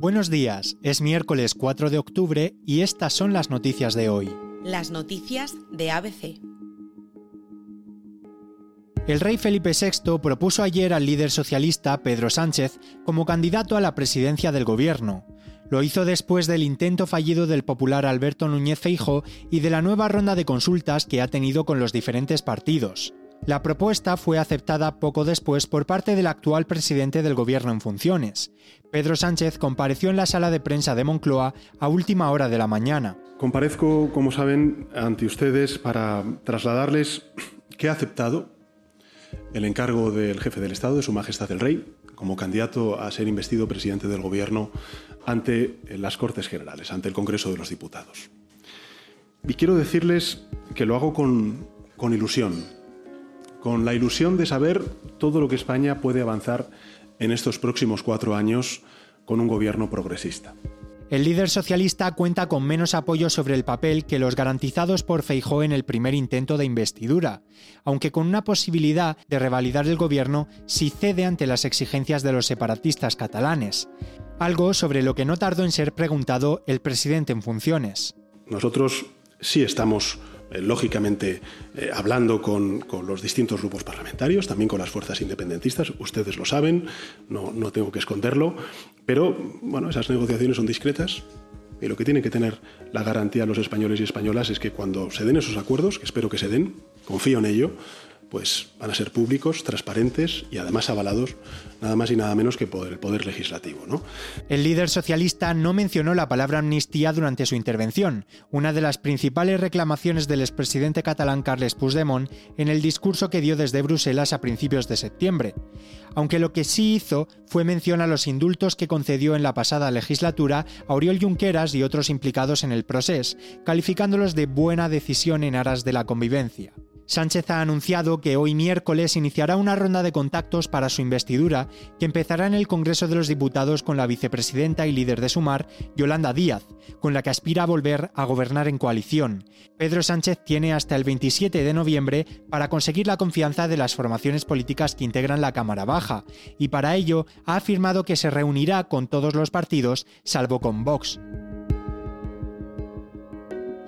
Buenos días, es miércoles 4 de octubre y estas son las noticias de hoy. Las noticias de ABC. El rey Felipe VI propuso ayer al líder socialista Pedro Sánchez como candidato a la presidencia del gobierno. Lo hizo después del intento fallido del popular Alberto Núñez Feijo y de la nueva ronda de consultas que ha tenido con los diferentes partidos. La propuesta fue aceptada poco después por parte del actual presidente del gobierno en funciones. Pedro Sánchez compareció en la sala de prensa de Moncloa a última hora de la mañana. Comparezco, como saben, ante ustedes para trasladarles que he aceptado el encargo del jefe del Estado, de Su Majestad el Rey, como candidato a ser investido presidente del Gobierno ante las Cortes Generales, ante el Congreso de los Diputados. Y quiero decirles que lo hago con, con ilusión, con la ilusión de saber todo lo que España puede avanzar en estos próximos cuatro años con un gobierno progresista. El líder socialista cuenta con menos apoyo sobre el papel que los garantizados por Feijó en el primer intento de investidura, aunque con una posibilidad de revalidar el gobierno si cede ante las exigencias de los separatistas catalanes, algo sobre lo que no tardó en ser preguntado el presidente en funciones. Nosotros sí estamos lógicamente eh, hablando con, con, los distintos grupos parlamentarios, también con las fuerzas independentistas, ustedes lo saben, no, no tengo que esconderlo, pero bueno, esas negociaciones son discretas, y lo que tienen que tener la garantía los españoles y españolas es que cuando se den esos acuerdos, que espero que se den, confío en ello, pues van a ser públicos, transparentes y además avalados nada más y nada menos que por el poder legislativo. El líder socialista no mencionó la palabra amnistía durante su intervención, una de las principales reclamaciones del expresidente catalán Carles Puigdemont en el discurso que dio desde Bruselas a principios de septiembre. Aunque lo que sí hizo fue mención a los indultos que concedió en la pasada legislatura a Oriol Junqueras y otros implicados en el proceso, calificándolos de buena decisión en aras de la convivencia. Sánchez ha anunciado que hoy miércoles iniciará una ronda de contactos para su investidura, que empezará en el Congreso de los Diputados con la vicepresidenta y líder de Sumar, Yolanda Díaz, con la que aspira a volver a gobernar en coalición. Pedro Sánchez tiene hasta el 27 de noviembre para conseguir la confianza de las formaciones políticas que integran la Cámara Baja, y para ello ha afirmado que se reunirá con todos los partidos, salvo con Vox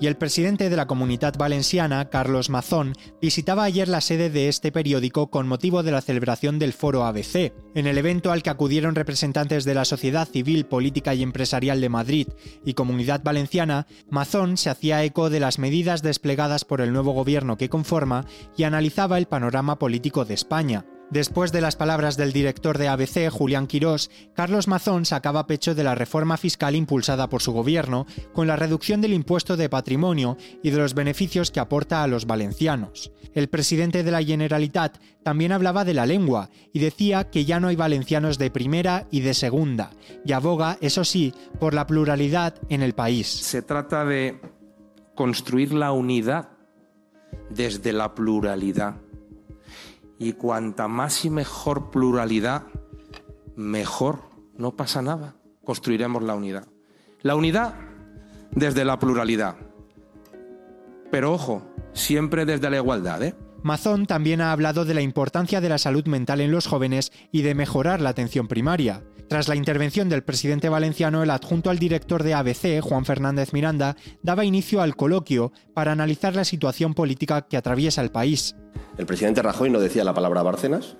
y el presidente de la Comunidad Valenciana, Carlos Mazón, visitaba ayer la sede de este periódico con motivo de la celebración del Foro ABC. En el evento al que acudieron representantes de la sociedad civil, política y empresarial de Madrid y Comunidad Valenciana, Mazón se hacía eco de las medidas desplegadas por el nuevo gobierno que conforma y analizaba el panorama político de España. Después de las palabras del director de ABC, Julián Quirós, Carlos Mazón sacaba pecho de la reforma fiscal impulsada por su gobierno, con la reducción del impuesto de patrimonio y de los beneficios que aporta a los valencianos. El presidente de la Generalitat también hablaba de la lengua y decía que ya no hay valencianos de primera y de segunda, y aboga, eso sí, por la pluralidad en el país. Se trata de construir la unidad desde la pluralidad y cuanta más y mejor pluralidad, mejor. No pasa nada. Construiremos la unidad. La unidad desde la pluralidad. Pero ojo, siempre desde la igualdad, ¿eh? Mazón también ha hablado de la importancia de la salud mental en los jóvenes y de mejorar la atención primaria. Tras la intervención del presidente valenciano, el adjunto al director de ABC, Juan Fernández Miranda, daba inicio al coloquio para analizar la situación política que atraviesa el país. El presidente Rajoy no decía la palabra Bárcenas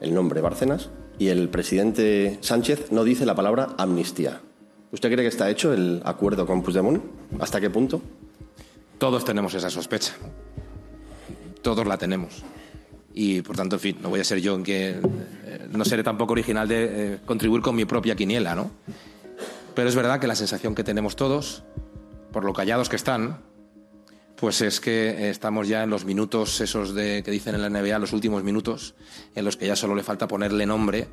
el nombre Bárcenas y el presidente Sánchez no dice la palabra amnistía. ¿Usted cree que está hecho el acuerdo con Puigdemont? ¿Hasta qué punto? Todos tenemos esa sospecha. Todos la tenemos. Y por tanto, en fin, no voy a ser yo en que eh, no seré tampoco original de eh, contribuir con mi propia quiniela, ¿no? Pero es verdad que la sensación que tenemos todos, por lo callados que están, pues es que estamos ya en los minutos esos de que dicen en la NBA, los últimos minutos, en los que ya solo le falta ponerle nombre.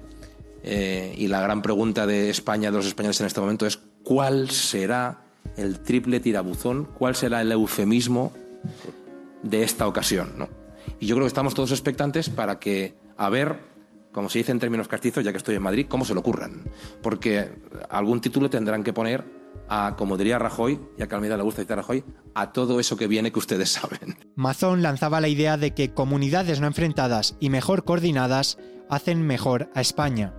Eh, y la gran pregunta de España, de los españoles en este momento, es cuál será el triple tirabuzón, cuál será el eufemismo de esta ocasión. ¿no? Y yo creo que estamos todos expectantes para que, a ver, como se dice en términos castizos, ya que estoy en Madrid, cómo se lo ocurran. Porque algún título tendrán que poner a, como diría Rajoy, ya que a Almeida le gusta citar a Rajoy, a todo eso que viene que ustedes saben. Mazón lanzaba la idea de que comunidades no enfrentadas y mejor coordinadas hacen mejor a España.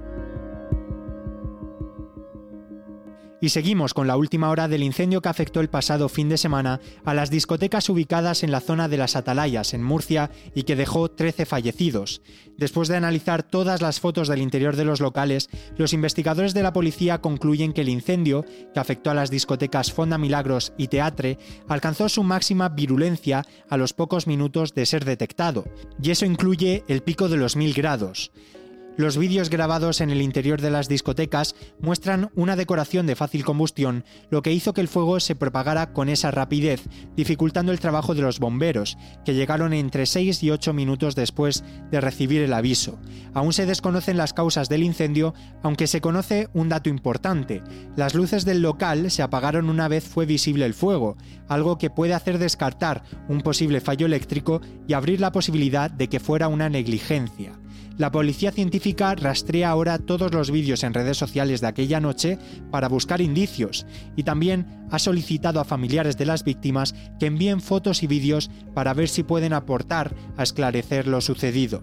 Y seguimos con la última hora del incendio que afectó el pasado fin de semana a las discotecas ubicadas en la zona de las Atalayas, en Murcia, y que dejó 13 fallecidos. Después de analizar todas las fotos del interior de los locales, los investigadores de la policía concluyen que el incendio, que afectó a las discotecas Fonda Milagros y Teatre, alcanzó su máxima virulencia a los pocos minutos de ser detectado, y eso incluye el pico de los mil grados. Los vídeos grabados en el interior de las discotecas muestran una decoración de fácil combustión, lo que hizo que el fuego se propagara con esa rapidez, dificultando el trabajo de los bomberos, que llegaron entre 6 y 8 minutos después de recibir el aviso. Aún se desconocen las causas del incendio, aunque se conoce un dato importante. Las luces del local se apagaron una vez fue visible el fuego, algo que puede hacer descartar un posible fallo eléctrico y abrir la posibilidad de que fuera una negligencia. La policía científica rastrea ahora todos los vídeos en redes sociales de aquella noche para buscar indicios y también ha solicitado a familiares de las víctimas que envíen fotos y vídeos para ver si pueden aportar a esclarecer lo sucedido.